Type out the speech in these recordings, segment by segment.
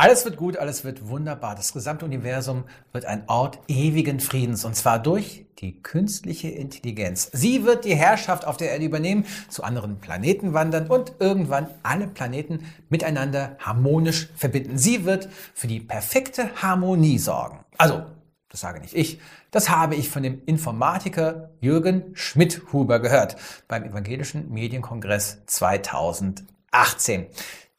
Alles wird gut, alles wird wunderbar. Das gesamte Universum wird ein Ort ewigen Friedens und zwar durch die künstliche Intelligenz. Sie wird die Herrschaft auf der Erde übernehmen, zu anderen Planeten wandern und irgendwann alle Planeten miteinander harmonisch verbinden. Sie wird für die perfekte Harmonie sorgen. Also, das sage nicht ich, das habe ich von dem Informatiker Jürgen Schmidhuber gehört beim Evangelischen Medienkongress 2018.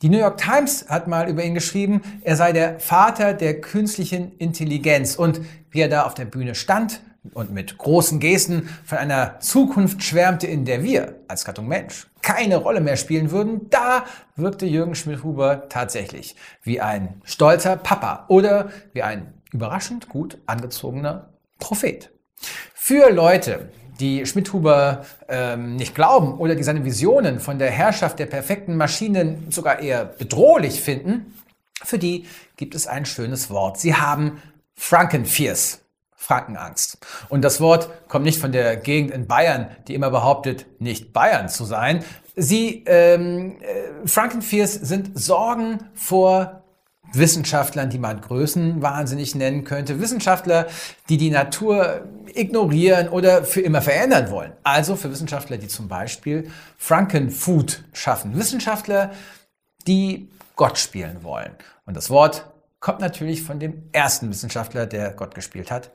Die New York Times hat mal über ihn geschrieben, er sei der Vater der künstlichen Intelligenz und wie er da auf der Bühne stand und mit großen Gesten von einer Zukunft schwärmte, in der wir als Gattung Mensch keine Rolle mehr spielen würden, da wirkte Jürgen Schmidt-Huber tatsächlich wie ein stolzer Papa oder wie ein überraschend gut angezogener Prophet. Für Leute, die Schmidhuber ähm, nicht glauben oder die seine Visionen von der Herrschaft der perfekten Maschinen sogar eher bedrohlich finden, für die gibt es ein schönes Wort. Sie haben Frankenfears. Frankenangst. Und das Wort kommt nicht von der Gegend in Bayern, die immer behauptet, nicht Bayern zu sein. Sie, ähm, äh, Frankenfears sind Sorgen vor Wissenschaftlern, die man größenwahnsinnig nennen könnte, Wissenschaftler, die die Natur ignorieren oder für immer verändern wollen. Also für Wissenschaftler, die zum Beispiel Frankenfood schaffen. Wissenschaftler, die Gott spielen wollen. Und das Wort kommt natürlich von dem ersten Wissenschaftler, der Gott gespielt hat,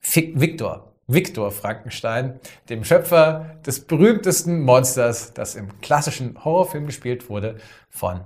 Victor. Victor Frankenstein, dem Schöpfer des berühmtesten Monsters, das im klassischen Horrorfilm gespielt wurde, von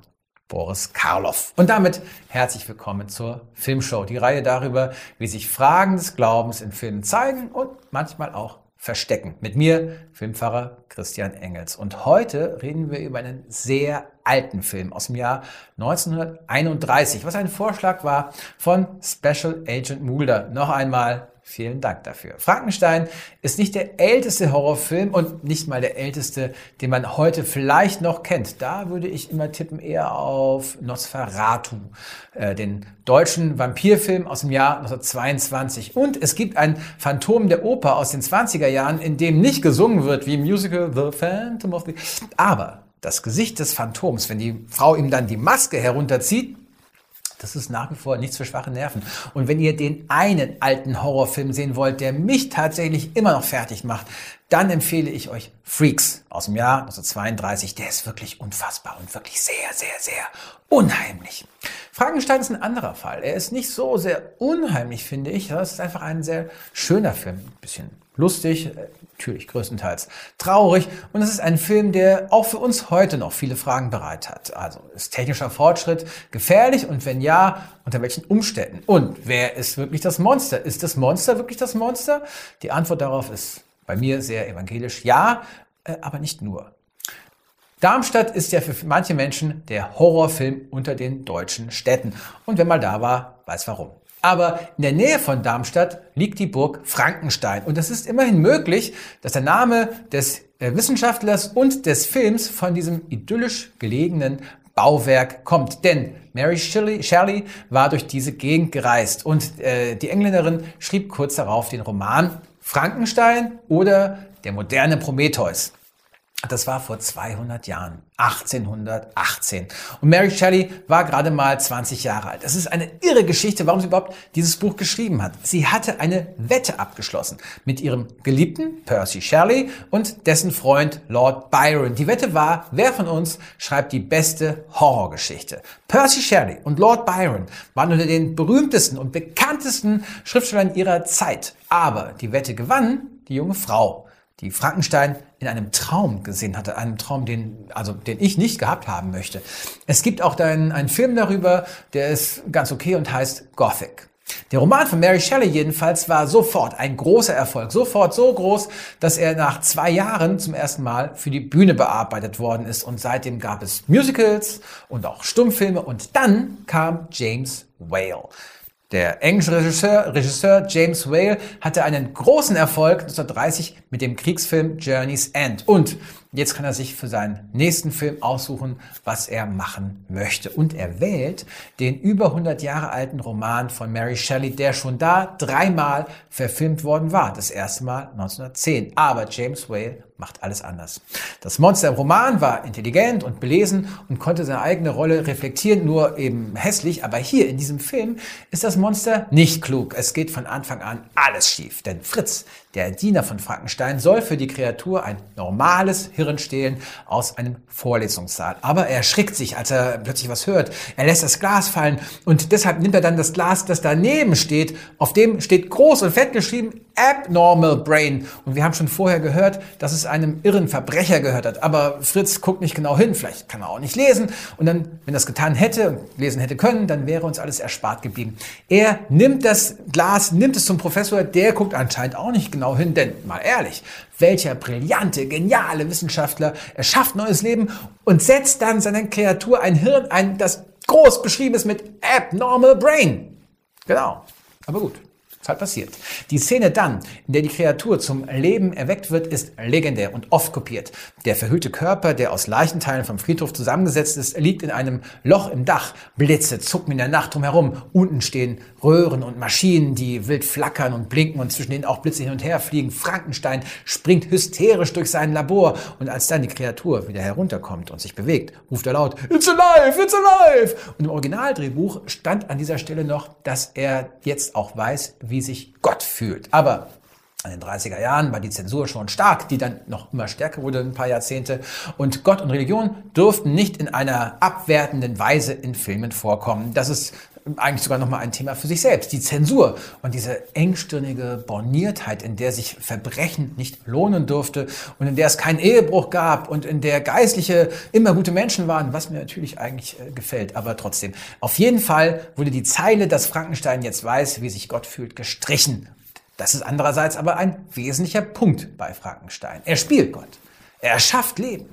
Boris Karloff. Und damit herzlich willkommen zur Filmshow, die Reihe darüber, wie sich Fragen des Glaubens in Filmen zeigen und manchmal auch verstecken. Mit mir, Filmpfarrer Christian Engels. Und heute reden wir über einen sehr alten Film aus dem Jahr 1931, was ein Vorschlag war von Special Agent Mulder. Noch einmal Vielen Dank dafür. Frankenstein ist nicht der älteste Horrorfilm und nicht mal der älteste, den man heute vielleicht noch kennt. Da würde ich immer tippen eher auf Nosferatu, äh, den deutschen Vampirfilm aus dem Jahr 1922. Und es gibt ein Phantom der Oper aus den 20er Jahren, in dem nicht gesungen wird wie im Musical The Phantom of the... Aber das Gesicht des Phantoms, wenn die Frau ihm dann die Maske herunterzieht, das ist nach wie vor nichts für schwache Nerven. Und wenn ihr den einen alten Horrorfilm sehen wollt, der mich tatsächlich immer noch fertig macht, dann empfehle ich euch Freaks aus dem Jahr 1932. Der ist wirklich unfassbar und wirklich sehr, sehr, sehr unheimlich. Frankenstein ist ein anderer Fall. Er ist nicht so sehr unheimlich, finde ich. Das ist einfach ein sehr schöner Film. Ein bisschen lustig, äh, natürlich größtenteils traurig. Und es ist ein Film, der auch für uns heute noch viele Fragen bereit hat. Also ist technischer Fortschritt gefährlich und wenn ja, unter welchen Umständen? Und wer ist wirklich das Monster? Ist das Monster wirklich das Monster? Die Antwort darauf ist bei mir sehr evangelisch. Ja, äh, aber nicht nur. Darmstadt ist ja für manche Menschen der Horrorfilm unter den deutschen Städten. Und wer mal da war, weiß warum. Aber in der Nähe von Darmstadt liegt die Burg Frankenstein. Und es ist immerhin möglich, dass der Name des äh, Wissenschaftlers und des Films von diesem idyllisch gelegenen Bauwerk kommt. Denn Mary Shelley, Shelley war durch diese Gegend gereist und äh, die Engländerin schrieb kurz darauf den Roman Frankenstein oder der moderne Prometheus. Das war vor 200 Jahren, 1818. Und Mary Shelley war gerade mal 20 Jahre alt. Das ist eine irre Geschichte, warum sie überhaupt dieses Buch geschrieben hat. Sie hatte eine Wette abgeschlossen mit ihrem Geliebten Percy Shelley und dessen Freund Lord Byron. Die Wette war, wer von uns schreibt die beste Horrorgeschichte. Percy Shelley und Lord Byron waren unter den berühmtesten und bekanntesten Schriftstellern ihrer Zeit. Aber die Wette gewann die junge Frau die Frankenstein in einem Traum gesehen hatte, einem Traum, den, also, den ich nicht gehabt haben möchte. Es gibt auch einen, einen Film darüber, der ist ganz okay und heißt Gothic. Der Roman von Mary Shelley jedenfalls war sofort ein großer Erfolg, sofort so groß, dass er nach zwei Jahren zum ersten Mal für die Bühne bearbeitet worden ist und seitdem gab es Musicals und auch Stummfilme und dann kam James Whale. Der englische Regisseur, Regisseur James Whale hatte einen großen Erfolg 1930 mit dem Kriegsfilm Journey's End. Und Jetzt kann er sich für seinen nächsten Film aussuchen, was er machen möchte. Und er wählt den über 100 Jahre alten Roman von Mary Shelley, der schon da dreimal verfilmt worden war. Das erste Mal 1910. Aber James Whale macht alles anders. Das Monster im Roman war intelligent und belesen und konnte seine eigene Rolle reflektieren, nur eben hässlich. Aber hier in diesem Film ist das Monster nicht klug. Es geht von Anfang an alles schief. Denn Fritz, der Diener von Frankenstein, soll für die Kreatur ein normales Hirn stehlen aus einem Vorlesungssaal. Aber er erschrickt sich, als er plötzlich was hört. Er lässt das Glas fallen und deshalb nimmt er dann das Glas, das daneben steht. Auf dem steht groß und fett geschrieben Abnormal Brain. Und wir haben schon vorher gehört, dass es einem irren Verbrecher gehört hat. Aber Fritz guckt nicht genau hin. Vielleicht kann er auch nicht lesen. Und dann, wenn er es getan hätte und lesen hätte können, dann wäre uns alles erspart geblieben. Er nimmt das Glas, nimmt es zum Professor. Der guckt anscheinend auch nicht genau hin. Denn, mal ehrlich, welcher brillante, geniale Wissenschaftler erschafft neues Leben und setzt dann seiner Kreatur ein Hirn ein, das groß beschrieben ist mit Abnormal Brain. Genau. Aber gut. Was halt passiert. Die Szene dann, in der die Kreatur zum Leben erweckt wird, ist legendär und oft kopiert. Der verhüllte Körper, der aus Leichenteilen vom Friedhof zusammengesetzt ist, liegt in einem Loch im Dach. Blitze zucken in der Nacht drumherum. Unten stehen Röhren und Maschinen, die wild flackern und blinken und zwischen denen auch Blitze hin und her fliegen. Frankenstein springt hysterisch durch sein Labor und als dann die Kreatur wieder herunterkommt und sich bewegt, ruft er laut, It's alive, it's alive! Und im Originaldrehbuch stand an dieser Stelle noch, dass er jetzt auch weiß, wie sich Gott fühlt. Aber in den 30er Jahren war die Zensur schon stark, die dann noch immer stärker wurde, ein paar Jahrzehnte. Und Gott und Religion durften nicht in einer abwertenden Weise in Filmen vorkommen. Das ist eigentlich sogar nochmal ein Thema für sich selbst. Die Zensur und diese engstirnige Borniertheit, in der sich Verbrechen nicht lohnen durfte und in der es keinen Ehebruch gab und in der Geistliche immer gute Menschen waren, was mir natürlich eigentlich äh, gefällt, aber trotzdem. Auf jeden Fall wurde die Zeile, dass Frankenstein jetzt weiß, wie sich Gott fühlt, gestrichen. Das ist andererseits aber ein wesentlicher Punkt bei Frankenstein. Er spielt Gott. Er erschafft Leben.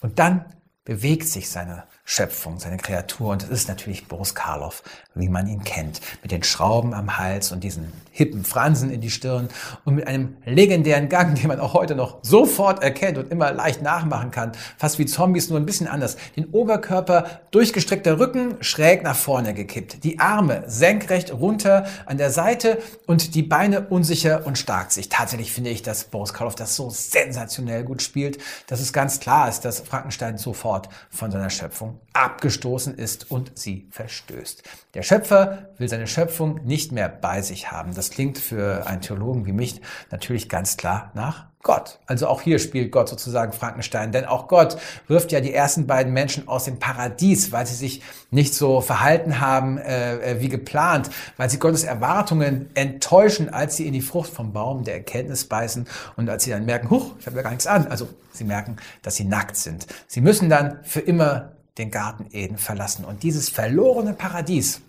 Und dann bewegt sich seine Schöpfung, seine Kreatur. Und es ist natürlich Boris Karloff, wie man ihn kennt, mit den Schrauben am Hals und diesen hippen Fransen in die Stirn und mit einem legendären Gang, den man auch heute noch sofort erkennt und immer leicht nachmachen kann. Fast wie Zombies, nur ein bisschen anders. Den Oberkörper durchgestreckter Rücken schräg nach vorne gekippt. Die Arme senkrecht runter an der Seite und die Beine unsicher und stark sich. Tatsächlich finde ich, dass Boris Karloff das so sensationell gut spielt, dass es ganz klar ist, dass Frankenstein sofort von seiner Schöpfung abgestoßen ist und sie verstößt. Der Schöpfer will seine Schöpfung nicht mehr bei sich haben. Das klingt für einen Theologen wie mich natürlich ganz klar nach Gott. Also auch hier spielt Gott sozusagen Frankenstein, denn auch Gott wirft ja die ersten beiden Menschen aus dem Paradies, weil sie sich nicht so verhalten haben äh, äh wie geplant, weil sie Gottes Erwartungen enttäuschen, als sie in die Frucht vom Baum der Erkenntnis beißen und als sie dann merken, huch, ich habe ja gar nichts an. Also sie merken, dass sie nackt sind. Sie müssen dann für immer den Garten Eden verlassen. Und dieses verlorene Paradies,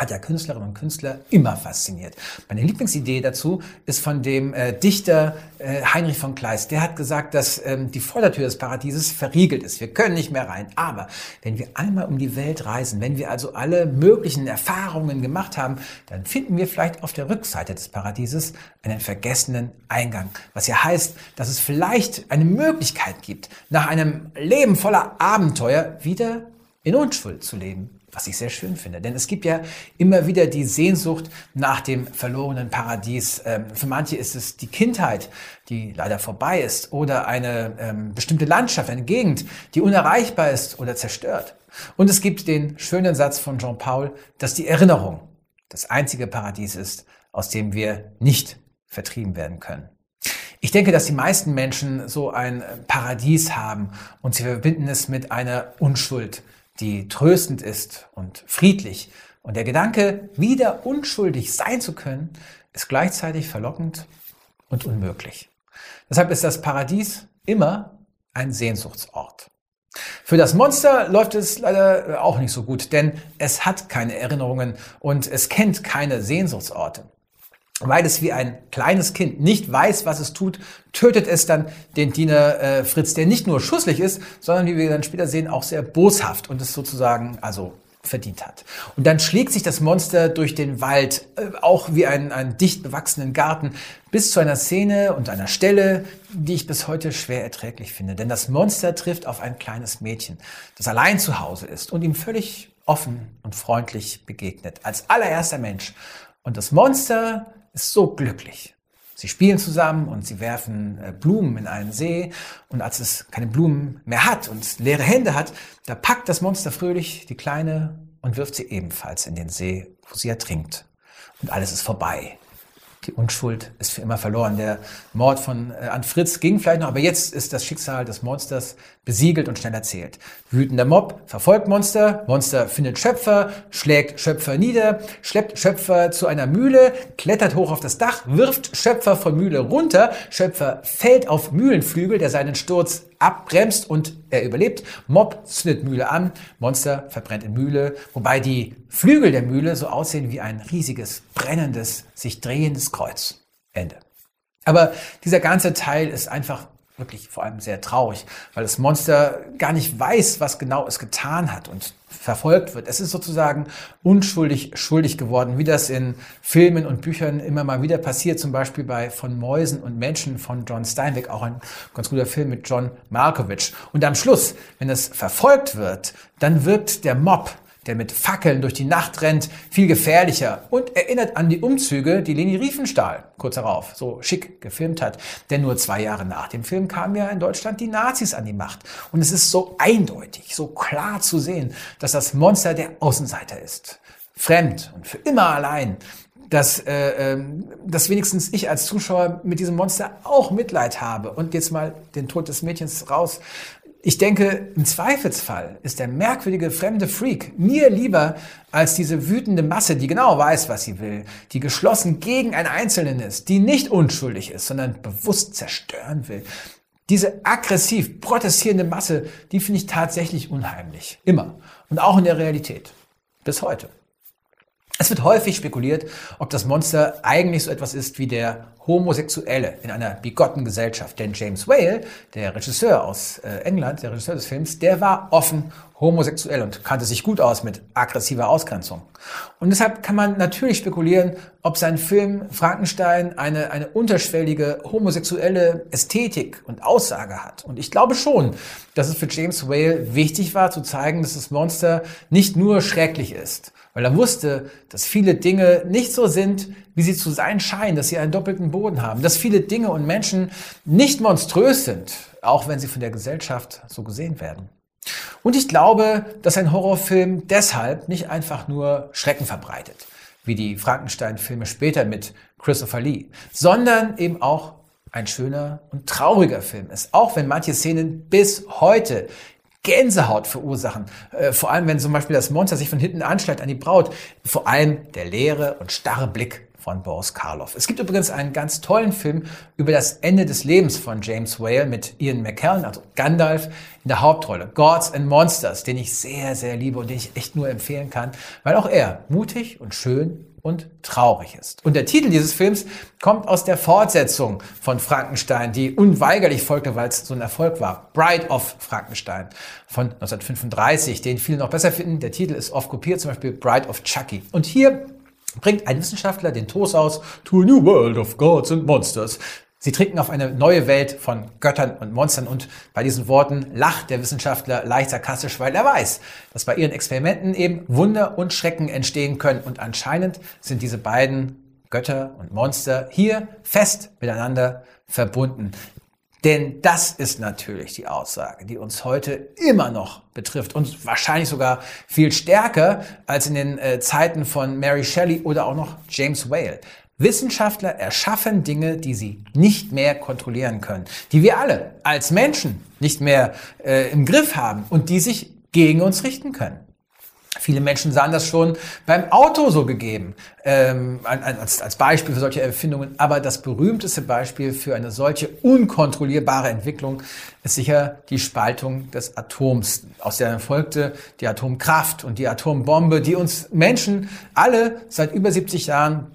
hat ja Künstlerinnen und Künstler immer fasziniert. Meine Lieblingsidee dazu ist von dem äh, Dichter äh, Heinrich von Kleist. Der hat gesagt, dass ähm, die Vordertür des Paradieses verriegelt ist. Wir können nicht mehr rein. Aber wenn wir einmal um die Welt reisen, wenn wir also alle möglichen Erfahrungen gemacht haben, dann finden wir vielleicht auf der Rückseite des Paradieses einen vergessenen Eingang. Was ja heißt, dass es vielleicht eine Möglichkeit gibt, nach einem Leben voller Abenteuer wieder in Unschuld zu leben was ich sehr schön finde. Denn es gibt ja immer wieder die Sehnsucht nach dem verlorenen Paradies. Ähm, für manche ist es die Kindheit, die leider vorbei ist, oder eine ähm, bestimmte Landschaft, eine Gegend, die unerreichbar ist oder zerstört. Und es gibt den schönen Satz von Jean Paul, dass die Erinnerung das einzige Paradies ist, aus dem wir nicht vertrieben werden können. Ich denke, dass die meisten Menschen so ein Paradies haben und sie verbinden es mit einer Unschuld, die tröstend ist und friedlich. Und der Gedanke, wieder unschuldig sein zu können, ist gleichzeitig verlockend und unmöglich. Deshalb ist das Paradies immer ein Sehnsuchtsort. Für das Monster läuft es leider auch nicht so gut, denn es hat keine Erinnerungen und es kennt keine Sehnsuchtsorte. Weil es wie ein kleines Kind nicht weiß, was es tut, tötet es dann den Diener äh, Fritz, der nicht nur schusslich ist, sondern wie wir dann später sehen, auch sehr boshaft und ist sozusagen also verdient hat. Und dann schlägt sich das Monster durch den Wald, äh, auch wie einen, einen dicht bewachsenen Garten, bis zu einer Szene und einer Stelle, die ich bis heute schwer erträglich finde. Denn das Monster trifft auf ein kleines Mädchen, das allein zu Hause ist und ihm völlig offen und freundlich begegnet, als allererster Mensch. Und das Monster ist so glücklich. Sie spielen zusammen und sie werfen äh, Blumen in einen See. Und als es keine Blumen mehr hat und leere Hände hat, da packt das Monster fröhlich die Kleine und wirft sie ebenfalls in den See, wo sie ertrinkt. Und alles ist vorbei die Unschuld ist für immer verloren. Der Mord von äh, an Fritz ging vielleicht noch, aber jetzt ist das Schicksal des Monsters besiegelt und schnell erzählt. Wütender Mob verfolgt Monster, Monster findet Schöpfer, schlägt Schöpfer nieder, schleppt Schöpfer zu einer Mühle, klettert hoch auf das Dach, wirft Schöpfer von Mühle runter, Schöpfer fällt auf Mühlenflügel, der seinen Sturz abbremst und er überlebt. Mob zündet Mühle an, Monster verbrennt in Mühle, wobei die Flügel der Mühle so aussehen wie ein riesiges, brennendes, sich drehendes Kreuz. Ende. Aber dieser ganze Teil ist einfach wirklich vor allem sehr traurig, weil das Monster gar nicht weiß, was genau es getan hat und verfolgt wird. Es ist sozusagen unschuldig schuldig geworden, wie das in Filmen und Büchern immer mal wieder passiert, zum Beispiel bei Von Mäusen und Menschen von John Steinbeck, auch ein ganz guter Film mit John Malkovich. Und am Schluss, wenn es verfolgt wird, dann wirkt der Mob der mit Fackeln durch die Nacht rennt, viel gefährlicher und erinnert an die Umzüge, die Leni Riefenstahl kurz darauf so schick gefilmt hat. Denn nur zwei Jahre nach dem Film kamen ja in Deutschland die Nazis an die Macht. Und es ist so eindeutig, so klar zu sehen, dass das Monster der Außenseiter ist. Fremd und für immer allein dass, äh, äh, dass wenigstens ich als Zuschauer mit diesem Monster auch Mitleid habe und jetzt mal den Tod des Mädchens raus ich denke, im Zweifelsfall ist der merkwürdige fremde Freak mir lieber als diese wütende Masse, die genau weiß, was sie will, die geschlossen gegen einen Einzelnen ist, die nicht unschuldig ist, sondern bewusst zerstören will. Diese aggressiv protestierende Masse, die finde ich tatsächlich unheimlich. Immer. Und auch in der Realität. Bis heute. Es wird häufig spekuliert, ob das Monster eigentlich so etwas ist wie der Homosexuelle in einer bigotten Gesellschaft. Denn James Whale, der Regisseur aus äh, England, der Regisseur des Films, der war offen homosexuell und kannte sich gut aus mit aggressiver Ausgrenzung. Und deshalb kann man natürlich spekulieren, ob sein Film Frankenstein eine, eine unterschwellige homosexuelle Ästhetik und Aussage hat. Und ich glaube schon, dass es für James Whale wichtig war zu zeigen, dass das Monster nicht nur schrecklich ist, weil er wusste, dass viele Dinge nicht so sind, wie sie zu sein scheinen, dass sie einen doppelten Boden haben, dass viele Dinge und Menschen nicht monströs sind, auch wenn sie von der Gesellschaft so gesehen werden. Und ich glaube, dass ein Horrorfilm deshalb nicht einfach nur Schrecken verbreitet, wie die Frankenstein-Filme später mit Christopher Lee, sondern eben auch ein schöner und trauriger Film ist, auch wenn manche Szenen bis heute Gänsehaut verursachen. Äh, vor allem, wenn zum Beispiel das Monster sich von hinten anschleicht an die Braut. Vor allem der leere und starre Blick von Boris Karloff. Es gibt übrigens einen ganz tollen Film über das Ende des Lebens von James Whale mit Ian McKellen, also Gandalf, in der Hauptrolle. Gods and Monsters, den ich sehr, sehr liebe und den ich echt nur empfehlen kann, weil auch er mutig und schön und traurig ist. Und der Titel dieses Films kommt aus der Fortsetzung von Frankenstein, die unweigerlich folgte, weil es so ein Erfolg war. Bride of Frankenstein von 1935, den viele noch besser finden. Der Titel ist oft kopiert, zum Beispiel Bride of Chucky. Und hier bringt ein Wissenschaftler den Toast aus To a New World of Gods and Monsters. Sie trinken auf eine neue Welt von Göttern und Monstern und bei diesen Worten lacht der Wissenschaftler leicht sarkastisch, weil er weiß, dass bei ihren Experimenten eben Wunder und Schrecken entstehen können und anscheinend sind diese beiden Götter und Monster hier fest miteinander verbunden. Denn das ist natürlich die Aussage, die uns heute immer noch betrifft und wahrscheinlich sogar viel stärker als in den äh, Zeiten von Mary Shelley oder auch noch James Whale. Wissenschaftler erschaffen Dinge, die sie nicht mehr kontrollieren können, die wir alle als Menschen nicht mehr äh, im Griff haben und die sich gegen uns richten können. Viele Menschen sahen das schon beim Auto so gegeben, ähm, als, als Beispiel für solche Erfindungen. Aber das berühmteste Beispiel für eine solche unkontrollierbare Entwicklung ist sicher die Spaltung des Atoms. Aus der folgte die Atomkraft und die Atombombe, die uns Menschen alle seit über 70 Jahren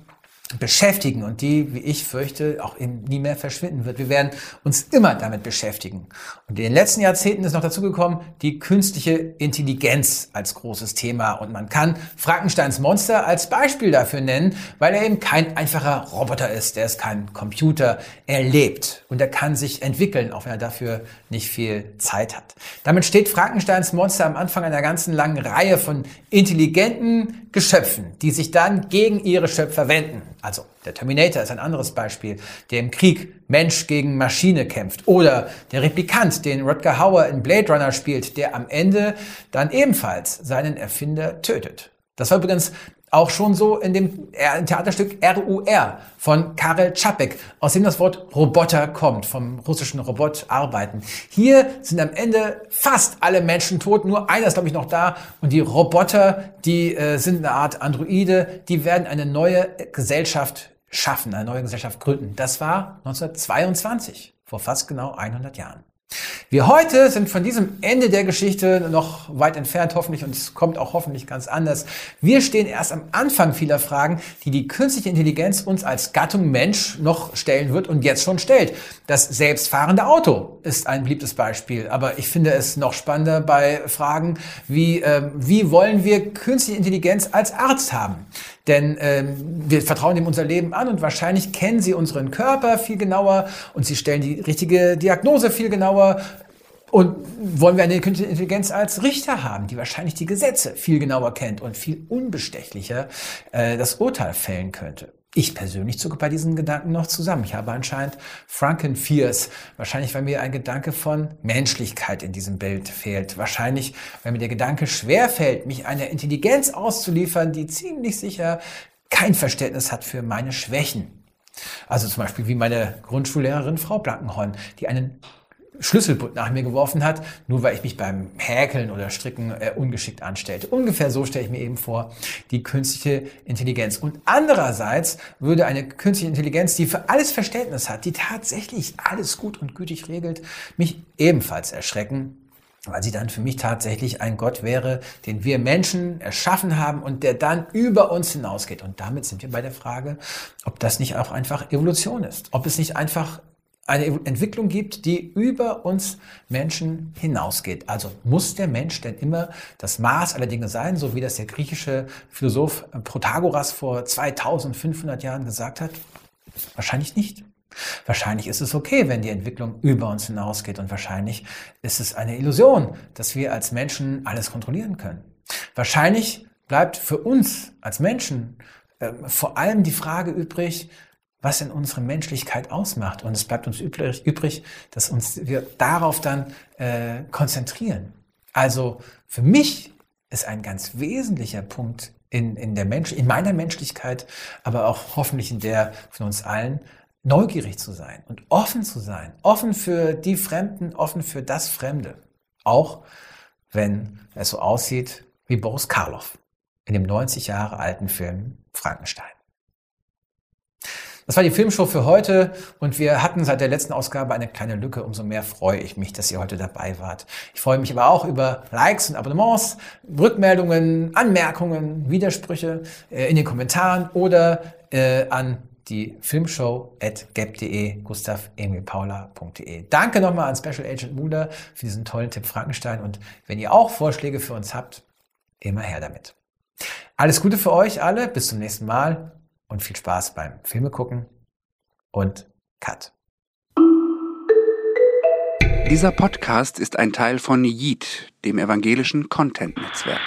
beschäftigen und die, wie ich fürchte, auch nie mehr verschwinden wird. Wir werden uns immer damit beschäftigen. Und in den letzten Jahrzehnten ist noch dazu gekommen, die künstliche Intelligenz als großes Thema. Und man kann Frankensteins Monster als Beispiel dafür nennen, weil er eben kein einfacher Roboter ist. Der ist kein Computer. Er lebt und er kann sich entwickeln, auch wenn er dafür nicht viel Zeit hat. Damit steht Frankensteins Monster am Anfang einer ganzen langen Reihe von intelligenten Geschöpfen, die sich dann gegen ihre Schöpfer wenden. Also der Terminator ist ein anderes Beispiel, der im Krieg Mensch gegen Maschine kämpft. Oder der Replikant, den Rutger Hauer in Blade Runner spielt, der am Ende dann ebenfalls seinen Erfinder tötet. Das war übrigens auch schon so in dem Theaterstück RUR von Karel Čapek, aus dem das Wort Roboter kommt, vom russischen Robot arbeiten. Hier sind am Ende fast alle Menschen tot, nur einer ist, glaube ich, noch da. Und die Roboter, die äh, sind eine Art Androide, die werden eine neue Gesellschaft schaffen, eine neue Gesellschaft gründen. Das war 1922, vor fast genau 100 Jahren. Wir heute sind von diesem Ende der Geschichte noch weit entfernt, hoffentlich, und es kommt auch hoffentlich ganz anders. Wir stehen erst am Anfang vieler Fragen, die die künstliche Intelligenz uns als Gattung Mensch noch stellen wird und jetzt schon stellt. Das selbstfahrende Auto ist ein beliebtes Beispiel, aber ich finde es noch spannender bei Fragen wie, äh, wie wollen wir künstliche Intelligenz als Arzt haben? Denn ähm, wir vertrauen ihm unser Leben an und wahrscheinlich kennen sie unseren Körper viel genauer und sie stellen die richtige Diagnose viel genauer. Und wollen wir eine künstliche Intelligenz als Richter haben, die wahrscheinlich die Gesetze viel genauer kennt und viel unbestechlicher äh, das Urteil fällen könnte. Ich persönlich zucke bei diesen Gedanken noch zusammen. Ich habe anscheinend Frankenfears. Wahrscheinlich, weil mir ein Gedanke von Menschlichkeit in diesem Bild fehlt. Wahrscheinlich, weil mir der Gedanke schwer fällt, mich einer Intelligenz auszuliefern, die ziemlich sicher kein Verständnis hat für meine Schwächen. Also zum Beispiel wie meine Grundschullehrerin Frau Blankenhorn, die einen Schlüsselbund nach mir geworfen hat, nur weil ich mich beim Häkeln oder Stricken äh, ungeschickt anstellte. Ungefähr so stelle ich mir eben vor die künstliche Intelligenz. Und andererseits würde eine künstliche Intelligenz, die für alles Verständnis hat, die tatsächlich alles gut und gütig regelt, mich ebenfalls erschrecken, weil sie dann für mich tatsächlich ein Gott wäre, den wir Menschen erschaffen haben und der dann über uns hinausgeht. Und damit sind wir bei der Frage, ob das nicht auch einfach Evolution ist, ob es nicht einfach eine Entwicklung gibt, die über uns Menschen hinausgeht. Also muss der Mensch denn immer das Maß aller Dinge sein, so wie das der griechische Philosoph Protagoras vor 2500 Jahren gesagt hat? Wahrscheinlich nicht. Wahrscheinlich ist es okay, wenn die Entwicklung über uns hinausgeht und wahrscheinlich ist es eine Illusion, dass wir als Menschen alles kontrollieren können. Wahrscheinlich bleibt für uns als Menschen äh, vor allem die Frage übrig, was in unsere Menschlichkeit ausmacht. Und es bleibt uns übrig, übrig dass uns wir darauf dann äh, konzentrieren. Also für mich ist ein ganz wesentlicher Punkt in, in, der Mensch, in meiner Menschlichkeit, aber auch hoffentlich in der von uns allen, neugierig zu sein und offen zu sein. Offen für die Fremden, offen für das Fremde. Auch wenn es so aussieht wie Boris Karloff in dem 90 Jahre alten Film Frankenstein. Das war die Filmshow für heute und wir hatten seit der letzten Ausgabe eine kleine Lücke. Umso mehr freue ich mich, dass ihr heute dabei wart. Ich freue mich aber auch über Likes und Abonnements, Rückmeldungen, Anmerkungen, Widersprüche äh, in den Kommentaren oder äh, an die Filmshow at gap.de, gustav-emil-paula.de. Danke nochmal an Special Agent Muda für diesen tollen Tipp Frankenstein und wenn ihr auch Vorschläge für uns habt, immer her damit. Alles Gute für euch alle, bis zum nächsten Mal und viel Spaß beim Filme gucken und Cut. Dieser Podcast ist ein Teil von Yeet, dem evangelischen Content-Netzwerk.